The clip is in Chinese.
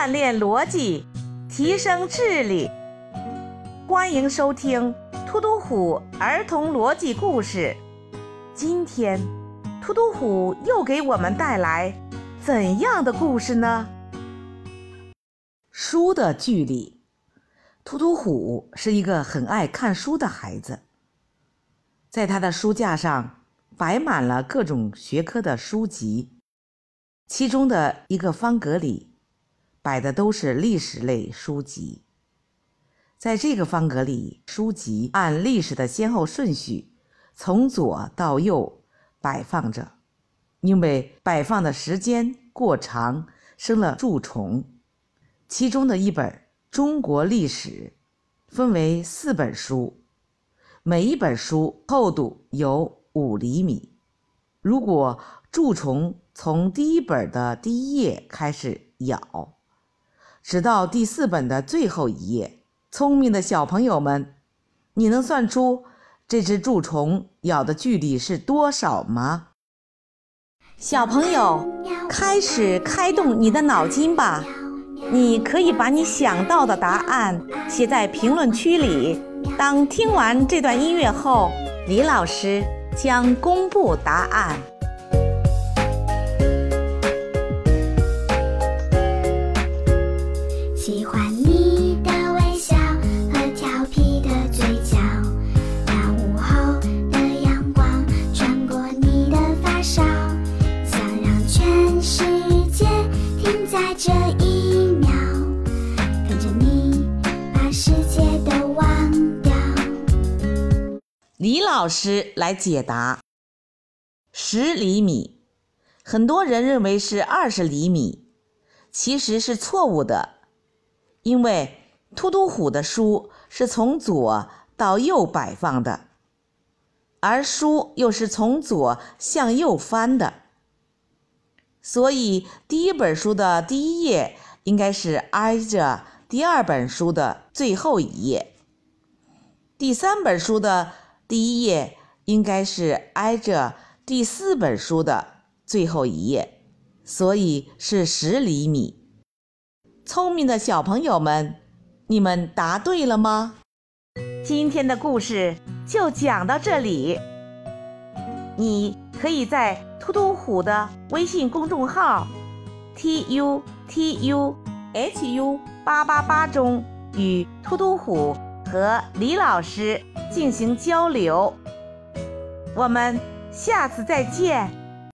锻炼逻辑，提升智力。欢迎收听《突突虎儿童逻辑故事》。今天，突突虎又给我们带来怎样的故事呢？书的距离。突突虎是一个很爱看书的孩子，在他的书架上摆满了各种学科的书籍，其中的一个方格里摆的都是历史类书籍。在这个方格里，书籍按历史的先后顺序从左到右摆放着，因为摆放的时间过长生了蛀虫。其中的一本《中国历史》分为四本书，每一本书厚度有五厘米。如果蛀虫从第一本的第一页开始咬，直到第四本的最后一页。聪明的小朋友们，你能算出这只蛀虫咬的距离是多少吗？小朋友，开始开动你的脑筋吧！你可以把你想到的答案写在评论区里。当听完这段音乐后，李老师将公布答案。这一秒，跟着你把世界都忘掉。李老师来解答：十厘米，很多人认为是二十厘米，其实是错误的，因为突突虎的书是从左到右摆放的，而书又是从左向右翻的，所以第一本书的第一页应该是挨着第二本书的最后一页，第三本书的。第一页应该是挨着第四本书的最后一页，所以是十厘米。聪明的小朋友们，你们答对了吗？今天的故事就讲到这里。你可以在突突虎的微信公众号 t u t u h u 八八八中与突突虎和李老师。进行交流，我们下次再见。